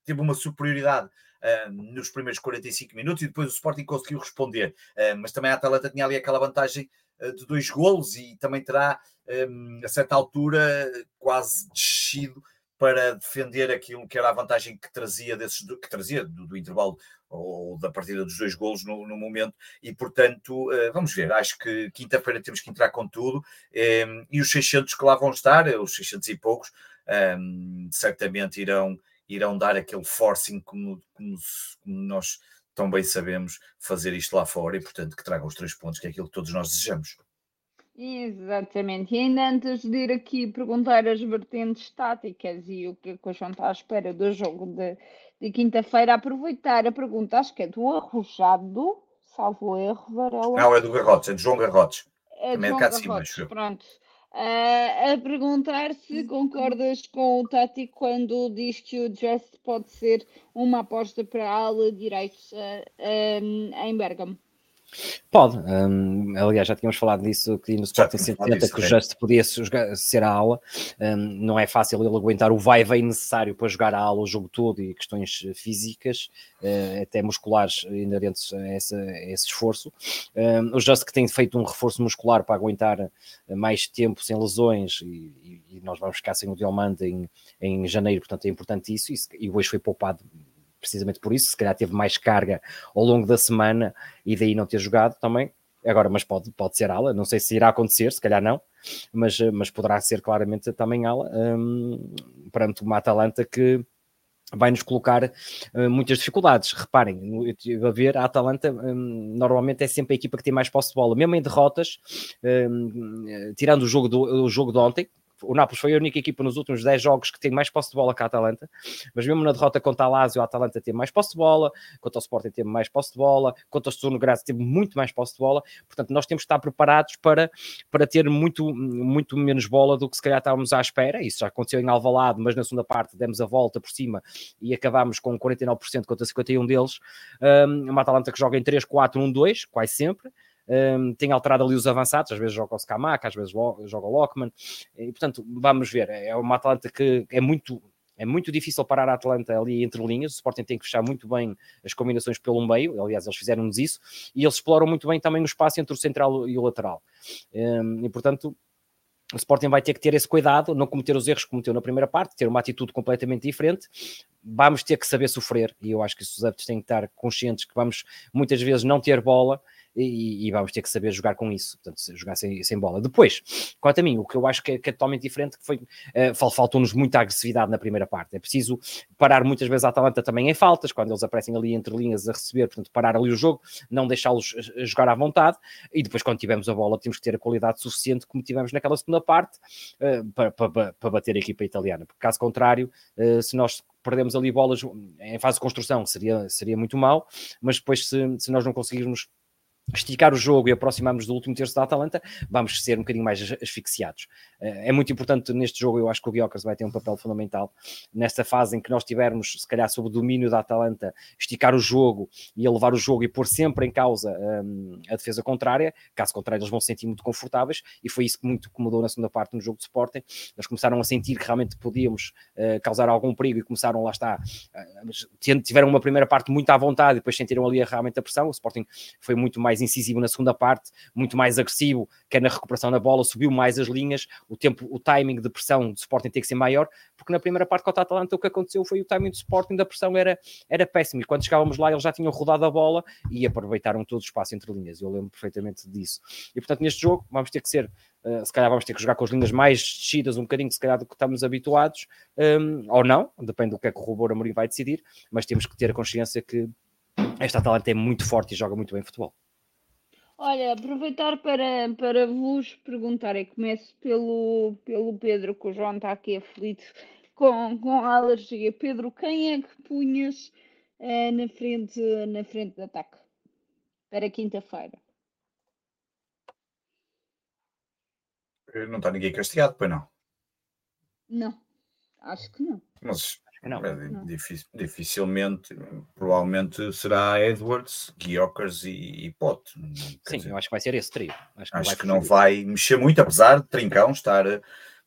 teve uma superioridade uh, nos primeiros 45 minutos e depois o Sporting conseguiu responder. Uh, mas também a Atalanta tinha ali aquela vantagem uh, de dois golos e também terá, um, a certa altura, quase descido para defender aquilo que era a vantagem que trazia desses que trazia do, do intervalo ou da partida dos dois golos no, no momento, e portanto, uh, vamos ver, acho que quinta-feira temos que entrar com tudo, ehm, e os 600 que lá vão estar, os 600 e poucos, ehm, certamente irão, irão dar aquele forcing como, como, como, nós tão bem sabemos fazer isto lá fora, e portanto que tragam os três pontos, que é aquilo que todos nós desejamos. Exatamente, e ainda antes de ir aqui perguntar as vertentes táticas e o que, é que o João está à espera do jogo de de quinta-feira, aproveitar a pergunta, acho que é do Arrojado, salvo erro, Varela. Não, é do Garrotes, é de João Garrotes. É de João Garrotes, cima, pronto. Uh, a perguntar se concordas com o Tati quando diz que o Just pode ser uma aposta para a ala direita uh, em Bergamo. Pode, um, aliás, já tínhamos falado disso aqui no Sporting 170 que o Just podia ser a ala. Um, não é fácil ele aguentar o vai vem necessário para jogar a ala o jogo todo e questões físicas, uh, até musculares inerentes a, essa, a esse esforço. Um, o Just que tem feito um reforço muscular para aguentar mais tempo sem lesões e, e nós vamos ficar sem o Diomande em, em janeiro, portanto é importante isso. E, e hoje foi poupado precisamente por isso, se calhar teve mais carga ao longo da semana e daí não ter jogado também. Agora, mas pode, pode ser ala, não sei se irá acontecer, se calhar não, mas, mas poderá ser claramente também ala um, perante uma Atalanta que vai nos colocar uh, muitas dificuldades. Reparem, eu estive a ver, a Atalanta um, normalmente é sempre a equipa que tem mais posse de bola, mesmo em derrotas, um, tirando o jogo, do, o jogo de ontem, o Nápoles foi a única equipa nos últimos 10 jogos que tem mais posse de bola que a Atalanta, mas mesmo na derrota contra a Lazio, a Atalanta teve mais posse de bola, contra o Sporting teve mais posse de bola, contra o Sturno Graz teve muito mais posse de bola, portanto nós temos que estar preparados para, para ter muito, muito menos bola do que se calhar estávamos à espera, isso já aconteceu em Alvalade, mas na segunda parte demos a volta por cima e acabámos com 49% contra 51 deles, um, uma Atalanta que joga em 3-4-1-2, quase sempre, um, tem alterado ali os avançados, às vezes joga o Scamaca, às vezes joga o Lockman, e portanto vamos ver, é uma Atalanta que é muito é muito difícil parar a Atlanta ali entre linhas. O Sporting tem que fechar muito bem as combinações pelo meio. Aliás, eles fizeram-nos isso. E eles exploram muito bem também o espaço entre o central e o lateral. E portanto, o Sporting vai ter que ter esse cuidado, não cometer os erros que cometeu na primeira parte, ter uma atitude completamente diferente. Vamos ter que saber sofrer. E eu acho que os adeptos têm que estar conscientes que vamos muitas vezes não ter bola e, e, vamos ter que saber jogar com isso, portanto, jogar sem, sem bola. Depois, quanto a mim, o que eu acho que é, que é totalmente diferente, que foi, uh, faltou-nos muita agressividade na primeira parte, é preciso parar muitas vezes a Atalanta também em faltas, quando eles aparecem ali entre linhas a receber, portanto, parar ali o jogo, não deixá-los eh, jogar à vontade, e depois quando tivermos a bola temos que ter a qualidade suficiente como tivemos naquela segunda parte, uh, para, para, para bater a equipa italiana, porque caso contrário, uh, se nós perdemos ali bolas em fase de construção, seria, seria muito mal, mas depois se, se nós não conseguirmos esticar o jogo e aproximarmos do último terço da Atalanta, vamos ser um bocadinho mais asfixiados. Eh, é muito importante neste jogo, eu acho que o Guiocas vai ter um papel fundamental. Nesta fase em que nós tivermos, se calhar, sob o domínio da Atalanta, esticar o jogo e levar o jogo e pôr sempre em causa um, a defesa contrária, caso contrário eles vão se sentir muito confortáveis, e foi isso que muito incomodou na segunda parte no jogo de Sporting, eles começaram a sentir que realmente podíamos uh, causar algum perigo e começaram, lá está, uh, tiveram uma primeira parte muito à vontade e depois sentiram ali realmente a pressão, o Sporting foi muito mais incisivo na segunda parte, muito mais agressivo, quer na recuperação da bola, subiu mais as linhas, o tempo, o timing de pressão do Sporting tem que ser maior, porque na primeira parte com o Atalanta o que aconteceu foi o timing do Sporting da pressão era, era péssimo, e quando chegávamos lá eles já tinham rodado a bola e aproveitaram todo o espaço entre linhas, eu lembro perfeitamente disso. E portanto neste jogo vamos ter que ser Uh, se calhar vamos ter que jogar com as linhas mais descidas um bocadinho, se calhar do que estamos habituados, um, ou não, depende do que é que o Rubor Amorim vai decidir, mas temos que ter a consciência que esta Atalanta é muito forte e joga muito bem futebol. Olha, aproveitar para, para vos perguntar, e começo pelo, pelo Pedro, que o João está aqui aflito com, com a alergia. Pedro, quem é que punhas uh, na, frente, na frente de ataque para quinta-feira? Não está ninguém castigado, pois não? Não, acho que não. Mas não, é, dificilmente, provavelmente será Edwards, Guiocas e, e Pote. Sim, dizer, eu acho que vai ser esse trio. Acho que, acho não, vai que não vai mexer muito, apesar de Trincão estar,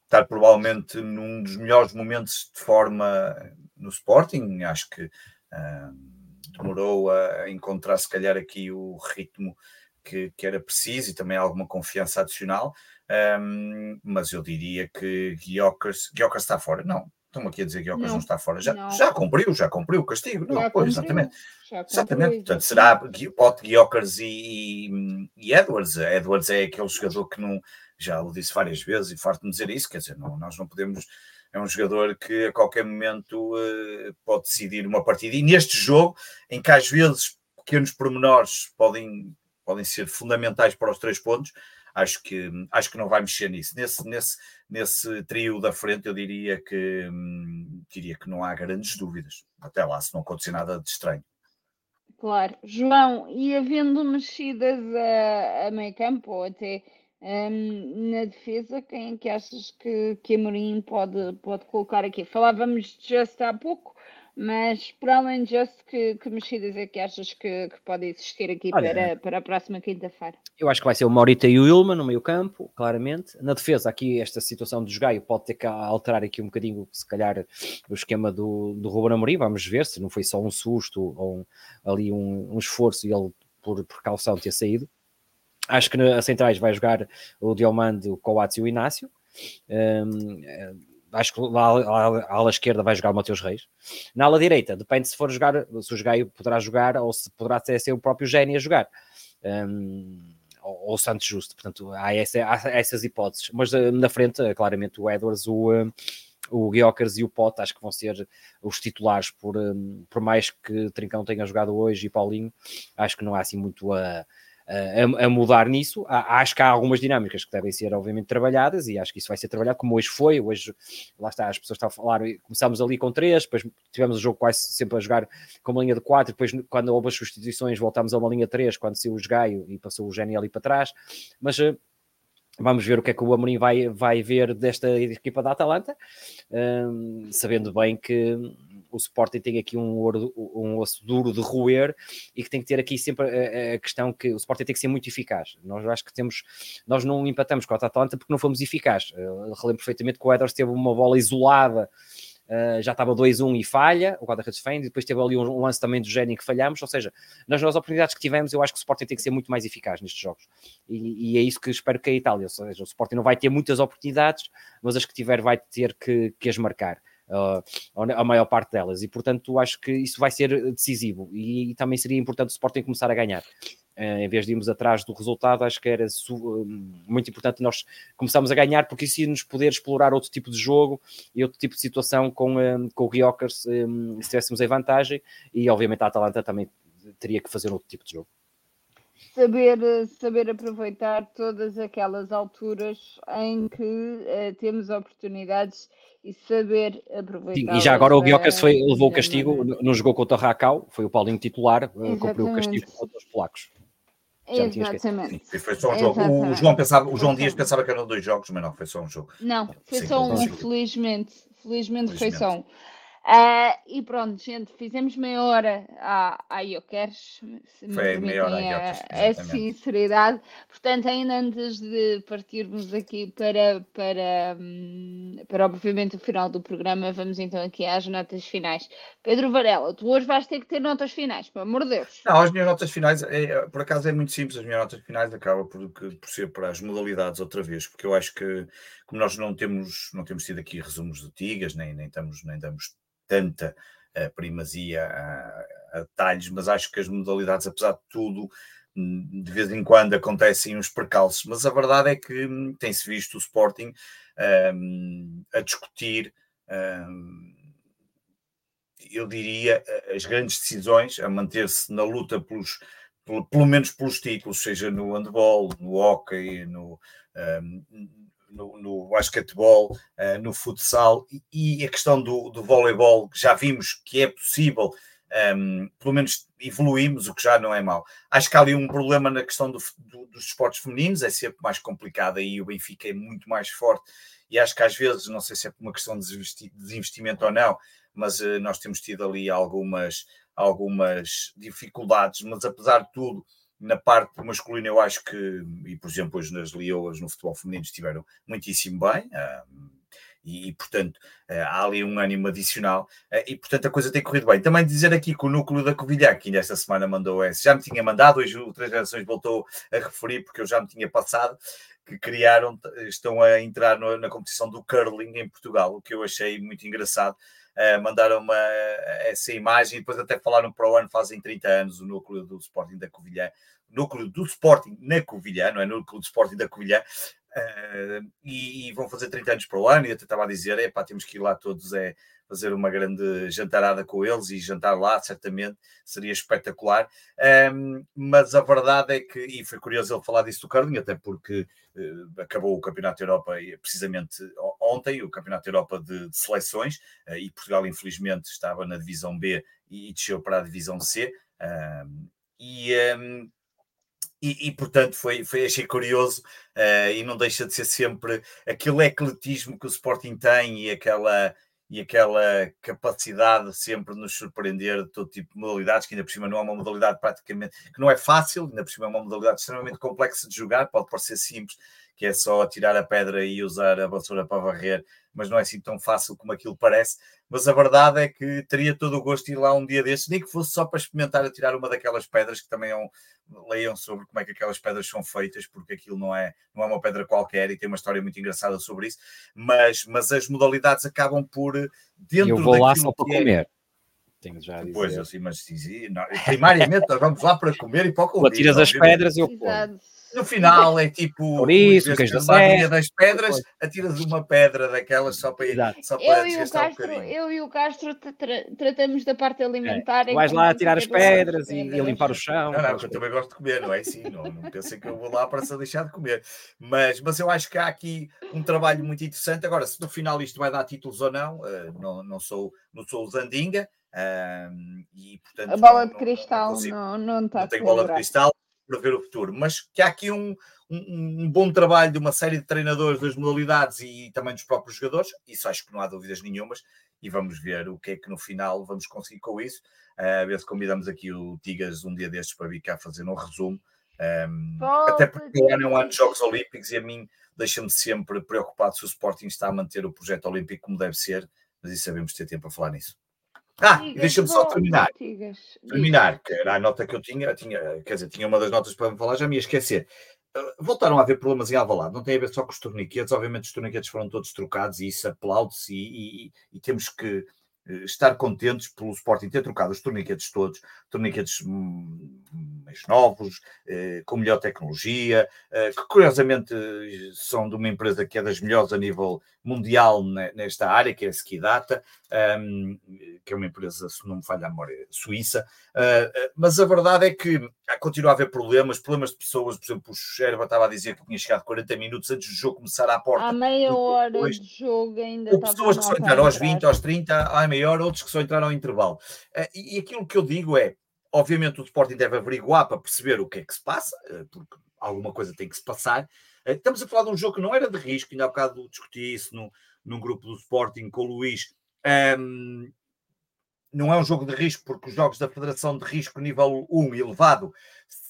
estar provavelmente num dos melhores momentos de forma no Sporting. Acho que uh, demorou a encontrar, se calhar, aqui o ritmo que, que era preciso e também alguma confiança adicional. Um, mas eu diria que Guiocas está fora. Não, Estão aqui a dizer que o não, não está fora. Já, já cumpriu, já cumpriu o castigo. Não, pois, exatamente. exatamente. Portanto, será Pote, Guiocas e, e, Edwards. Edwards é aquele jogador que não. Já o disse várias vezes e farto-me dizer isso. Quer dizer, não, nós não podemos. É um jogador que a qualquer momento uh, pode decidir uma partida. E neste jogo, em que às vezes pequenos pormenores podem, podem ser fundamentais para os três pontos, acho que, acho que não vai mexer nisso. Nesse, nesse, nesse trio da frente, eu diria que, hum, diria que não há grandes dúvidas. Até lá, se não acontecer nada de estranho. Claro. João, e havendo mexidas a, a meio campo ou até um, na defesa, quem é que achas que, que Mourinho pode, pode colocar aqui? Falávamos Just há pouco, mas para além disso, que, que mexidas é que achas que, que pode existir aqui Olha, para, para a próxima quinta-feira? Eu acho que vai ser o Maurita e o Ilma no meio campo, claramente. Na defesa, aqui esta situação do Jogaio pode ter que alterar aqui um bocadinho, se calhar, o esquema do, do Ruben Amorim. Vamos ver se não foi só um susto ou um, ali um, um esforço e ele, por precaução, ter saído. Acho que a centrais vai jogar o Diomande, o Coates e o Inácio. Um, acho que lá, a ala esquerda vai jogar o Mateus Reis. Na ala direita, depende se for jogar, se o Jogaio poderá jogar ou se poderá ser, o próprio Gênio a jogar. Um, ou, o Santos Justo, portanto, há, essa, há, essas hipóteses. Mas uh, na frente, uh, claramente, o Edwards, o, uh, o Guiocas e o Pote, acho que vão ser os titulares, por, um, por mais que Trincão tenha jogado hoje e Paulinho, acho que não há assim muito a a, a, mudar nisso. Acho que há algumas dinâmicas que devem ser, obviamente, trabalhadas e acho que isso vai ser trabalhado como hoje foi. Hoje, lá está, as pessoas estão a falar, começámos ali com três, depois tivemos o jogo quase sempre a jogar com uma linha de quatro, depois, quando houve as substituições, voltámos a uma linha três, quando saiu o Gaio e passou o Gênio ali para trás. Mas eh, Vamos ver o que é que o Amorim vai, vai ver desta equipa da Atalanta, um, sabendo bem que o Sporting tem aqui um, ouro, um osso duro de roer e que tem que ter aqui sempre a, a, questão que o Sporting tem que ser muito eficaz. Nós acho que temos, nós não empatamos com a Atalanta porque não fomos eficazes. Eu relembro perfeitamente que o Edwards teve uma bola isolada Uh, já estava 2-1 e falha, o guarda-redes defende, e depois teve ali um, lance também do Gênio que falhamos, ou seja, nas nossas oportunidades que tivemos, eu acho que o Sporting tem que ser muito mais eficaz nestes jogos, e, e é isso que espero que a Itália, ou seja, o Sporting não vai ter muitas oportunidades, mas as que tiver vai ter que, que as marcar. Uh, a maior parte delas, e portanto acho que isso vai ser decisivo e, e também seria importante o Sporting começar a ganhar. Eh, em vez de irmos atrás do resultado, acho que era hum, muito importante nós começarmos a ganhar, porque isso ia nos poder explorar outro tipo de jogo e outro tipo de situação com, hum, com o Guiocas hum, se tivéssemos em vantagem, e obviamente a Atalanta também teria que fazer outro tipo de jogo. Saber, saber aproveitar todas aquelas alturas em que uh, temos oportunidades e saber aproveitar. e já agora o Guiocas foi, levou o castigo, não jogou contra o Racau, foi o Paulinho titular, uh, cumpriu o castigo contra os polacos. Já me tinha esquecido. Exatamente. foi só um jogo. O Exatamente. João, pensava, o João Dias pensava que eram dois jogos, mas não, foi só um jogo. Não, foi Sim, só um, consigo. felizmente. Felizmente foi Felizmente. só um. Ah, e pronto, gente, fizemos meia hora à, à Iocers, se me Foi meia hora a, a sinceridade. Portanto, ainda antes de partirmos aqui para, para, hum, para obviamente o final do programa, vamos então aqui às notas finais. Pedro Varela, tu hoje vais ter que ter notas finais, pelo amor de Deus. Não, as minhas notas finais, é, por acaso é muito simples, as minhas notas finais acabam por, por ser para as modalidades outra vez, porque eu acho que como nós não temos, não temos tido aqui resumos de tigas, nem, nem, estamos, nem damos tanta eh, primazia a, a detalhes, mas acho que as modalidades, apesar de tudo, hum, de vez em quando acontecem uns percalços, mas a verdade é que hum, tem-se visto o Sporting hum, a discutir hum, eu diria, as grandes decisões a manter-se na luta pelos, pelo, pelo menos pelos títulos, seja no handball, no hockey, no, um, no, no basquetebol, uh, no futsal e, e a questão do, do voleibol, já vimos que é possível, um, pelo menos evoluímos, o que já não é mau. Acho que há ali um problema na questão do, do, dos esportes femininos, é sempre mais complicado aí o Benfica é muito mais forte e acho que às vezes, não sei se é por uma questão de desinvesti- desinvestimento ou não, mas uh, nós temos tido ali algumas, algumas dificuldades, mas apesar de tudo, na parte masculina eu acho que, e por exemplo hoje nas Leoas no futebol feminino estiveram muitíssimo bem, uh, e, e, portanto uh, há ali um ânimo adicional, uh, e portanto a coisa tem corrido bem. Também dizer aqui que o núcleo da Covilhã, que ainda esta semana mandou esse, já me tinha mandado, hoje o Três Gerações voltou a referir, porque eu já me tinha passado, que criaram, estão a entrar na competição do curling em Portugal, o que eu achei muito engraçado. Uh, mandaram uma, essa imagem e depois até falaram para o ano, fazem 30 anos, o núcleo do Sporting da Covilhã, núcleo do Sporting na Covilhã, não é? Núcleo do Sporting da Covilhã, uh, e, e, vão fazer 30 anos para o ano, e até estava a dizer, é pá, temos que ir lá todos é, fazer uma grande jantarada com eles e jantar lá, certamente, seria espetacular, um, mas a verdade é que, e foi curioso ele falar disso do curling, até porque uh, acabou o Campeonato da Europa precisamente ontem, o Campeonato da Europa de, de seleções, uh, e Portugal infelizmente estava na divisão B e, e desceu para a divisão C, e, e, e, portanto foi, foi achei curioso uh, e não deixa de ser sempre aquele ecletismo que o Sporting tem e aquela e aquela capacidade sempre de nos surpreender de todo tipo de modalidades, que ainda por cima não é uma modalidade praticamente, que não é fácil, ainda por cima é uma modalidade extremamente complexa de jogar, pode parecer simples, que é só tirar a pedra e usar a vassoura para varrer, mas não é assim tão fácil como aquilo parece. Mas a verdade é que teria todo o gosto de ir lá um dia destes, nem que fosse só para experimentar a tirar uma daquelas pedras que também é um, leiam sobre como é que aquelas pedras são feitas, porque aquilo não é, não é uma pedra qualquer e tem uma história muito engraçada sobre isso. Mas, mas as modalidades acabam por dentro Eu vou lá só para é- comer. Tenho já a dizer. Pois, assim, mas sim, sim, não, primariamente nós vamos lá para comer e para Tu comer. atiras as pedras e eu como. No final é tipo Por isso, queijo de da serra. das pedras, atiras uma pedra daquelas só para, Exato. só para Eu e, o um Castro, bocadinho. eu e o Castro tra- tra- tratamos da parte alimentar. Tu vais lá tirar as pedras e, e limpar o chão. Não, não, eu também gosto de comer, não é assim? Não, não pensei que eu vou lá para se deixar de comer. Mas, mas eu acho que há aqui um trabalho muito interessante. Agora, se no final isto vai dar títulos ou não, eh, não, não, sou, não sou o Zandinga. ahm, e, portanto, A bola não- de não- cristal não consigo- não, não está não tenho bola de cristal para ver o futuro, mas que há aqui um, um, um bom trabalho de uma série de treinadores das modalidades e também dos próprios jogadores, isso acho que não há dúvidas nenhumas, e vamos ver o que é que no final vamos conseguir com isso. Uh, a ver se convidamos aqui o Tigas um dia destes para vir cá fazer um resumo. Um, Volta, até porque é um ano de. Jogos Olímpicos e a mim deixa-me sempre preocupado se o Sporting está a manter o projeto olímpico como deve ser, mas isso sabemos ter tempo para falar nisso. Ah, deixa-me só terminar terminar, que era a nota que eu tinha, tinha, quer dizer, tinha uma das notas para me falar, já me ia esquecer. Uh, Voltaram a haver problemas em Alvalade, não tem a ver só com os torniquetes, obviamente os torniquetes foram todos trocados e isso aplaude-se e, e- e temos que estar contentes pelo Sporting ter trocado os torniquetes todos, torniquetes hum, mais novos, eh, com melhor tecnologia, eh, que curiosamente eh, são de uma empresa que é das melhores a nível mundial ne- nesta área, que é a Skidata, hum, que é uma empresa, se não me falha a memória, suíça, mas a verdade é que continua a haver problemas, problemas de pessoas, por exemplo, o Sherba estava a dizer que tinha chegado 40 minutos antes do jogo começar à porta. Há meia hora depois- de jogo ainda Ou pessoas que só entraram aos entrar. 20, aos 30, à meia hora, outros que só entraram ao intervalo. Uh, e, e aquilo que eu digo é, obviamente o Sporting deve averiguar para perceber o que é que se passa, porque alguma coisa tem que se passar. Estamos a falar de um jogo que não era de risco, ainda há bocado discuti isso no, num grupo do Sporting com o Luís. Um, não é um jogo de risco, porque os jogos da Federação de Risco nível 1 elevado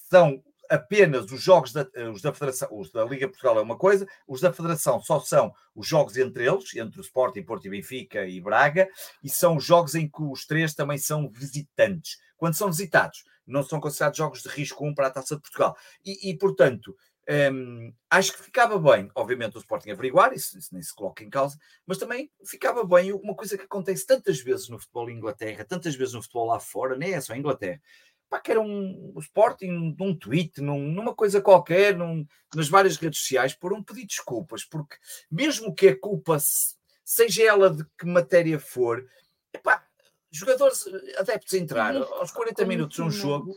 são apenas os jogos da, os da Federação, os da Liga Portugal é uma coisa, os da Federação só são os jogos entre eles, entre o Sporting, Porto e Benfica e Braga, e são os jogos em que os três também são visitantes. Quando são visitados, não são considerados jogos de risco 1 para a Taça de Portugal. E, e portanto, um, acho que ficava bem, obviamente, o Sporting averiguar, isso, isso, nem se coloca em causa, mas também ficava bem uma coisa que acontece tantas vezes no futebol em Inglaterra, tantas vezes no futebol lá fora, nem é só em Inglaterra, pá, que era um, o Sporting num tweet, num, numa coisa qualquer, num, nas várias redes sociais, por um pedir desculpas, porque mesmo que a culpa seja ela de que matéria for, epá, jogadores adeptos a entrar aos 40 minutos de um jogo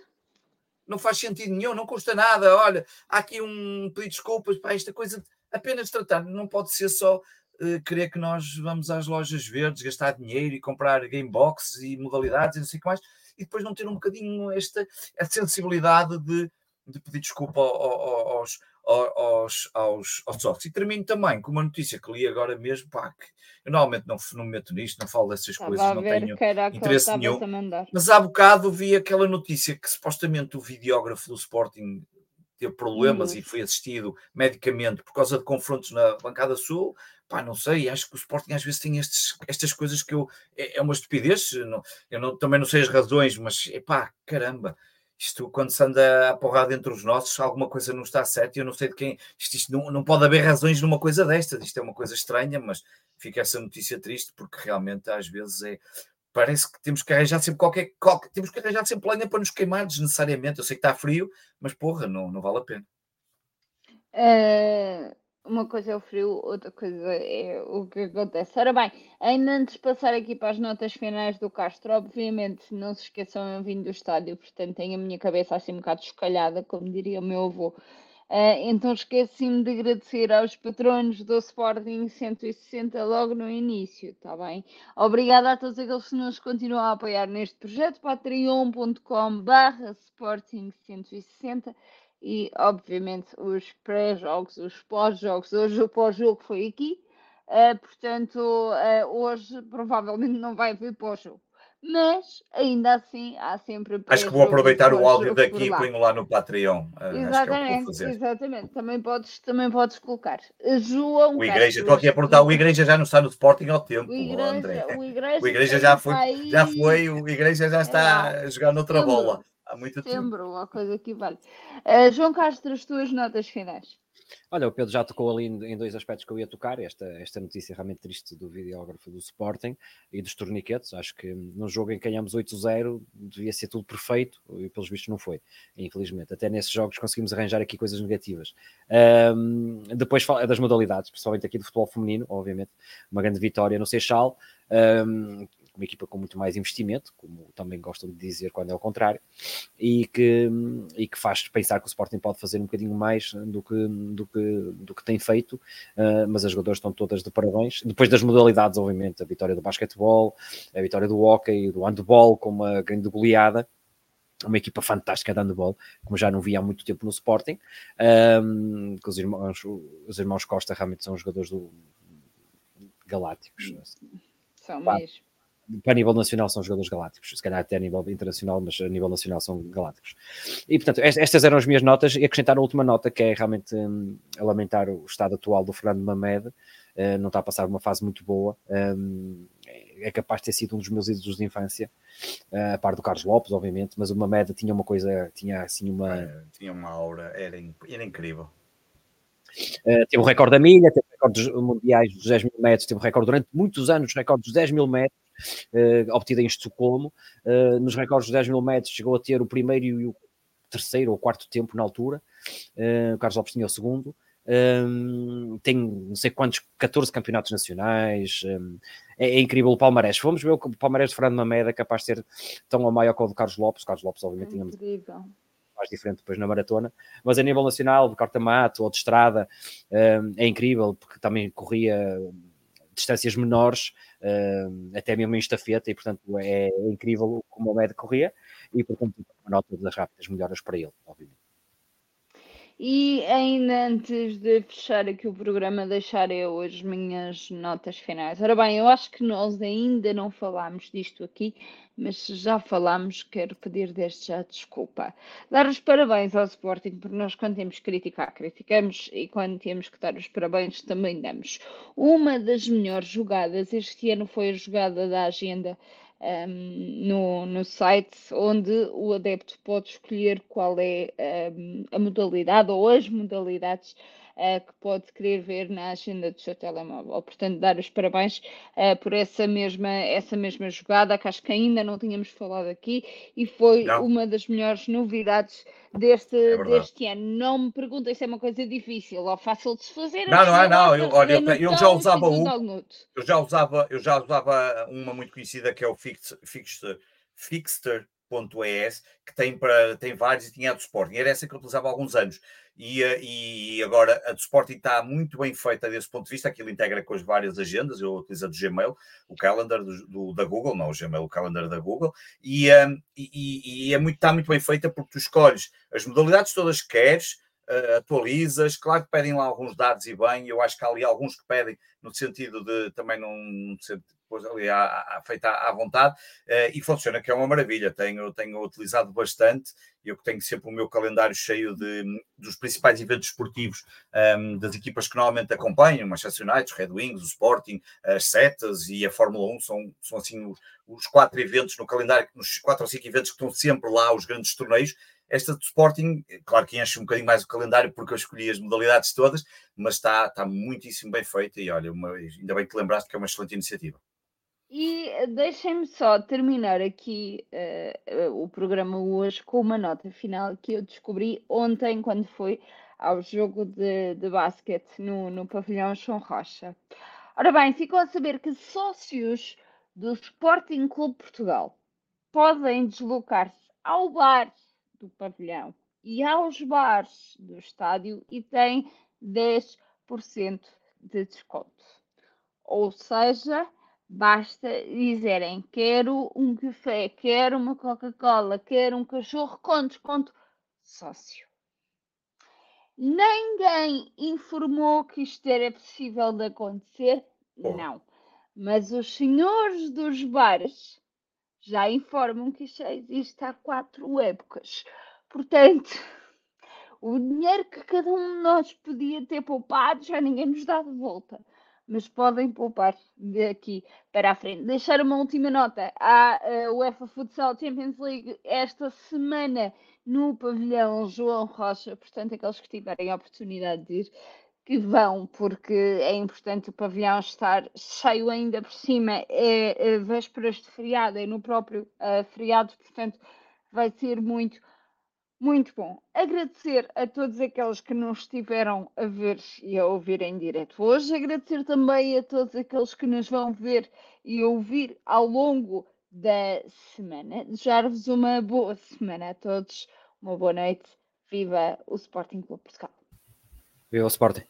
não faz sentido nenhum, não custa nada. Olha, há aqui um pedido de desculpas para esta coisa, apenas tratar, não pode ser só uh, querer que nós vamos às lojas verdes gastar dinheiro e comprar gameboxes e modalidades e não sei o que mais e depois não ter um bocadinho esta a sensibilidade de, de pedir desculpa aos, aos, aos, aos sócios. E termino também com uma notícia que li agora mesmo, pá, que eu normalmente não, não me meto nisto, não falo dessas Estava coisas, não tenho interesse nenhum. Mas há bocado vi aquela notícia que supostamente o videógrafo do Sporting teve problemas uhum. e foi assistido medicamente por causa de confrontos na bancada sul. Pá, não sei, acho que o Sporting às vezes tem estes, estas coisas que eu. É, é uma estupidez, não, eu não, também não sei as razões, mas pá, caramba, isto quando se anda a porrada entre os nossos, alguma coisa não está certa eu não sei de quem. Isto, isto não, não pode haver razões numa coisa destas, isto é uma coisa estranha, mas fica essa notícia triste porque realmente às vezes é. Parece que temos que arranjar sempre qualquer, qualquer temos que arranjar sempre lenha para nos queimar desnecessariamente. Eu sei que está frio, mas porra, não, não vale a pena. Uh, uma coisa é o frio, outra coisa é o que acontece. Ora bem, ainda antes de passar aqui para as notas finais do Castro, obviamente não se esqueçam, eu vim do estádio, portanto tenho a minha cabeça assim um bocado escalhada, como diria o meu avô. Uh, então esqueci-me de agradecer aos patronos do Sporting 160 logo no início, está bem? Obrigada a todos aqueles que nos continuam a apoiar neste projeto, patreon.com barra Sporting 160 e, obviamente, os pré-jogos, os pós-jogos. Hoje o pós-jogo foi aqui, uh, portanto, uh, hoje provavelmente não vai haver pós-jogo. Mas, ainda assim, há sempre. Acho que vou aproveitar o áudio daqui e ponho lá no Patreon. Uh, exatamente, é exatamente. Também podes, também podes colocar. João. O Igreja, estou aqui a perguntar, o Igreja já não está no Sporting ao tempo, o Igreja, André. O Igreja, o igreja já, foi, já foi, o Igreja já está é. a jogar noutra bola há muito Setembro, tempo. uma coisa que vale. Uh, João Castro, as tuas notas finais. Olha, o Pedro já tocou ali em dois aspectos que eu ia tocar. Esta, esta notícia realmente triste do videógrafo do Sporting e dos torniquetes. Acho que no jogo em que ganhamos 8-0 devia ser tudo perfeito e pelos vistos não foi, infelizmente. Até nesses jogos conseguimos arranjar aqui coisas negativas. Um, depois das modalidades, principalmente aqui do futebol feminino, obviamente, uma grande vitória no Seixal. Um, uma equipa com muito mais investimento, como também gostam de dizer quando é o contrário, e que, e que faz pensar que o Sporting pode fazer um bocadinho mais do que, do que, do que tem feito, uh, mas as jogadoras estão todas de parabéns. Depois das modalidades, obviamente, a vitória do basquetebol, a vitória do hockey, do handball, com uma grande goleada, uma equipa fantástica de handball, como já não via há muito tempo no Sporting, um, que os irmãos, os irmãos Costa realmente são jogadores do Galácticos. São mesmo para nível nacional são jogadores galácticos, se calhar até a nível internacional, mas a nível nacional são galácticos. E portanto, estas eram as minhas notas, e acrescentar a última nota, que é realmente um, lamentar o estado atual do Fernando Mamed, uh, não está a passar uma fase muito boa, um, é capaz de ter sido um dos meus ídolos de infância, uh, a par do Carlos Lopes, obviamente, mas o Mamed tinha uma coisa, tinha assim uma... É, tinha uma aura, era, era incrível. Uh, teve o recorde da milha, teve recordes mundiais dos 10 mil metros, teve o recorde durante muitos anos, recordes dos 10 mil metros, obtida em Estocolmo. Uh, nos recordes de 10 mil metros chegou a ter o primeiro e o terceiro ou quarto tempo na altura. Uh, o Carlos Lopes tinha o segundo. Um, tem não sei quantos, 14 campeonatos nacionais. Um, é, é, incrível o Palmarés. Vamos ver o Palmarés de Fernando Mameda capaz de ser tão ou maior que o do Carlos Lopes. O Carlos Lopes, obviamente, é tinha mais diferente depois na maratona, mas a nível nacional, de corta-mato ou de estrada, um, é incrível porque também corria distâncias menores, até mesmo em estafeta, e portanto é incrível como o médico corria, e portanto uma nota das rápidas melhoras para ele, obviamente. E ainda antes de fechar aqui o programa, deixar eu as minhas notas finais. Ora bem, eu acho que nós ainda não falámos disto aqui, mas se já falámos, quero pedir desde já desculpa. Dar os parabéns ao Sporting, porque nós, quando temos que criticar, criticamos, e quando temos que dar os parabéns, também damos. Uma das melhores jogadas este ano foi a jogada da agenda um, no, no site, onde o adepto pode escolher qual é um, a modalidade ou as modalidades que pode querer ver na agenda do seu telemóvel. Portanto, dar os parabéns uh, por essa mesma, essa mesma jogada, que acho que ainda não tínhamos falado aqui, e foi não. uma das melhores novidades deste, é deste ano. Não me perguntem se é uma coisa difícil ou fácil de se fazer. Não, não é, não. Eu, olha, eu, eu já usava um, eu já usava, eu já usava uma muito conhecida que é o Fixter, Fixter, Fixter.es, que tem, para, tem vários e tinha a do Sporting. Era essa que eu utilizava há alguns anos. E, eh, e agora a do Sporting está muito bem feita desse ponto de vista. Aquilo integra com as várias agendas. Eu utilizo a do Gmail, o calendar do, do, da Google, não o Gmail, o calendar da Google. E, um, eh, e, e é muito, está muito bem feita porque tu escolhes as modalidades todas que queres, uh, atualizas. Claro que pedem lá alguns dados e bem. Eu acho que há ali alguns que pedem no sentido de também não ali à, à, feita à, vontade, uh, e funciona que é uma maravilha. Tenho, tenho utilizado bastante, eu tenho sempre o meu calendário cheio de, dos principais eventos esportivos um, ehm, das equipas que normalmente acompanham, Manchester United, Red Wings, o Sporting, as Setas e a Fórmula 1, são, são assim os, os quatro eventos no calendário, nos quatro ou cinco eventos que estão sempre lá, os grandes torneios, esta do Sporting, claro que enche um bocadinho mais o calendário porque eu escolhi as modalidades todas, mas está, está muitíssimo bem feita e olha, uma, ainda bem que lembraste que é uma excelente iniciativa. E eh, deixem-me só terminar aqui uh, o programa hoje com uma nota final que eu descobri ontem quando fui ao jogo de, de basquete no, no pavilhão João Rocha. Ora bem, ficou a saber que sócios do Sporting Clube Portugal podem deslocar-se ao bar do pavilhão e aos bares do estádio e têm 10% de desconto. Ou seja, Basta dizerem quero um café, quero uma Coca-Cola, quero um cachorro com desconto sócio. Ninguém informou que isto era possível de acontecer? Não. Mas os senhores dos bares já informam que isto existe há quatro épocas. Portanto, o dinheiro que cada um de nós podia ter poupado já ninguém nos dá de volta mas podem poupar daqui para a frente. Deixar uma última nota. A uh, UEFA Futsal Champions League esta semana no pavilhão João Rocha, portanto, aqueles que tiverem a oportunidade de ir, que vão, porque é importante o pavilhão estar cheio ainda por cima. É, é vésperas de feriado, é no próprio uh, feriado, portanto, vai ser muito muito bom. Agradecer a todos aqueles que nos estiveram a ver e a ouvir em direto hoje. Agradecer também a todos aqueles que nos vão ver e ouvir ao longo da semana. Desejar-vos uma boa semana a todos. Uma boa noite. Viva o Sporting Clube Portugal. Viva o Sporting.